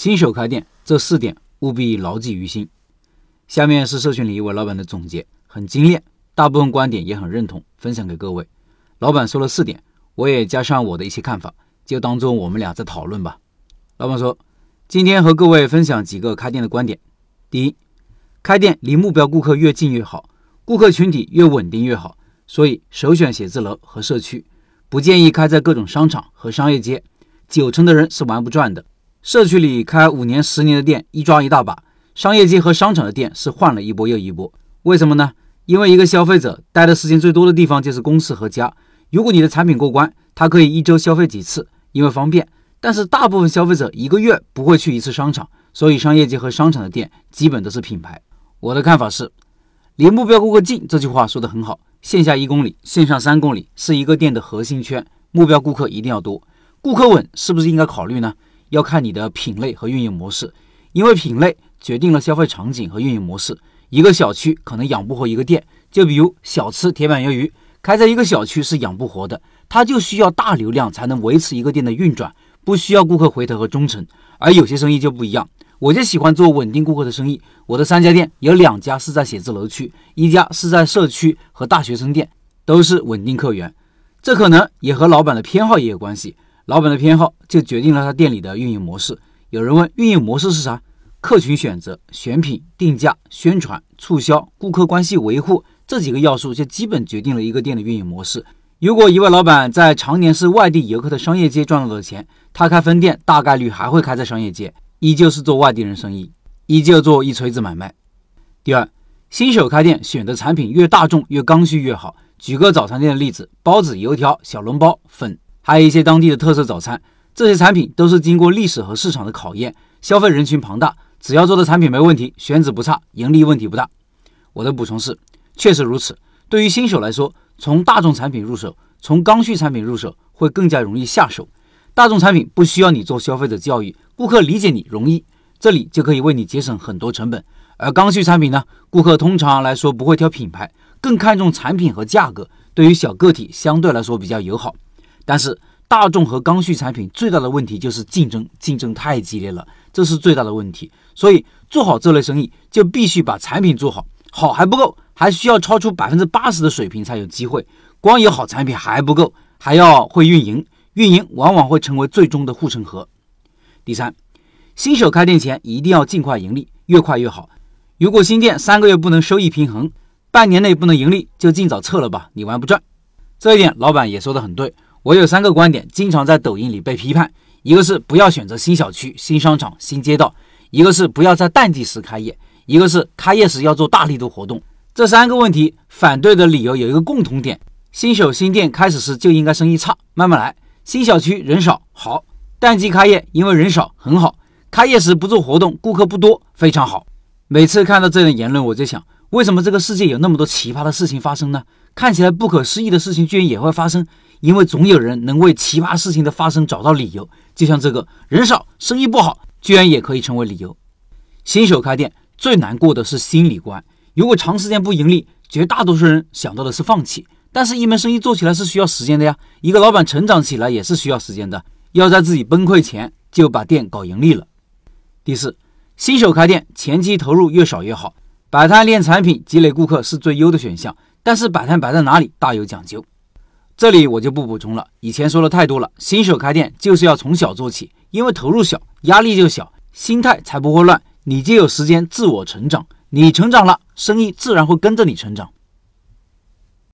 新手开店这四点务必牢记于心。下面是社群里一位老板的总结，很精炼，大部分观点也很认同，分享给各位。老板说了四点，我也加上我的一些看法，就当做我们俩在讨论吧。老板说，今天和各位分享几个开店的观点。第一，开店离目标顾客越近越好，顾客群体越稳定越好，所以首选写字楼和社区，不建议开在各种商场和商业街，九成的人是玩不转的。社区里开五年、十年的店一抓一大把。商业街和商场的店是换了一波又一波，为什么呢？因为一个消费者待的时间最多的地方就是公司和家。如果你的产品过关，他可以一周消费几次，因为方便。但是大部分消费者一个月不会去一次商场，所以商业街和商场的店基本都是品牌。我的看法是，离目标顾客近这句话说的很好。线下一公里，线上三公里是一个店的核心圈，目标顾客一定要多。顾客稳是不是应该考虑呢？要看你的品类和运营模式，因为品类。决定了消费场景和运营模式。一个小区可能养不活一个店，就比如小吃铁板鱿鱼，开在一个小区是养不活的，它就需要大流量才能维持一个店的运转，不需要顾客回头和忠诚。而有些生意就不一样，我就喜欢做稳定顾客的生意。我的三家店有两家是在写字楼区，一家是在社区和大学生店，都是稳定客源。这可能也和老板的偏好也有关系，老板的偏好就决定了他店里的运营模式。有人问运营模式是啥？客群选择、选品、定价、宣传、促销、顾客关系维护这几个要素，就基本决定了一个店的运营模式。如果一位老板在常年是外地游客的商业街赚到的钱，他开分店大概率还会开在商业街，依旧是做外地人生意，依旧做一锤子买卖。第二，新手开店选的产品越大众越刚需越好。举个早餐店的例子，包子、油条、小笼包、粉，还有一些当地的特色早餐，这些产品都是经过历史和市场的考验，消费人群庞大。只要做的产品没问题，选址不差，盈利问题不大。我的补充是，确实如此。对于新手来说，从大众产品入手，从刚需产品入手会更加容易下手。大众产品不需要你做消费者教育，顾客理解你容易，这里就可以为你节省很多成本。而刚需产品呢，顾客通常来说不会挑品牌，更看重产品和价格，对于小个体相对来说比较友好。但是大众和刚需产品最大的问题就是竞争，竞争太激烈了。这是最大的问题，所以做好这类生意就必须把产品做好，好还不够，还需要超出百分之八十的水平才有机会。光有好产品还不够，还要会运营，运营往往会成为最终的护城河。第三，新手开店前一定要尽快盈利，越快越好。如果新店三个月不能收益平衡，半年内不能盈利，就尽早撤了吧，你玩不转。这一点老板也说的很对，我有三个观点，经常在抖音里被批判。一个是不要选择新小区、新商场、新街道；一个是不要在淡季时开业；一个是开业时要做大力度活动。这三个问题反对的理由有一个共同点：新手新店开始时就应该生意差，慢慢来；新小区人少好，淡季开业因为人少很好；开业时不做活动，顾客不多非常好。每次看到这样的言论，我就想，为什么这个世界有那么多奇葩的事情发生呢？看起来不可思议的事情居然也会发生。因为总有人能为奇葩事情的发生找到理由，就像这个人少生意不好，居然也可以成为理由。新手开店最难过的是心理关，如果长时间不盈利，绝大多数人想到的是放弃。但是，一门生意做起来是需要时间的呀，一个老板成长起来也是需要时间的，要在自己崩溃前就把店搞盈利了。第四，新手开店前期投入越少越好，摆摊练产品积累顾客是最优的选项，但是摆摊摆在哪里大有讲究。这里我就不补充了，以前说的太多了。新手开店就是要从小做起，因为投入小，压力就小，心态才不会乱，你就有时间自我成长。你成长了，生意自然会跟着你成长。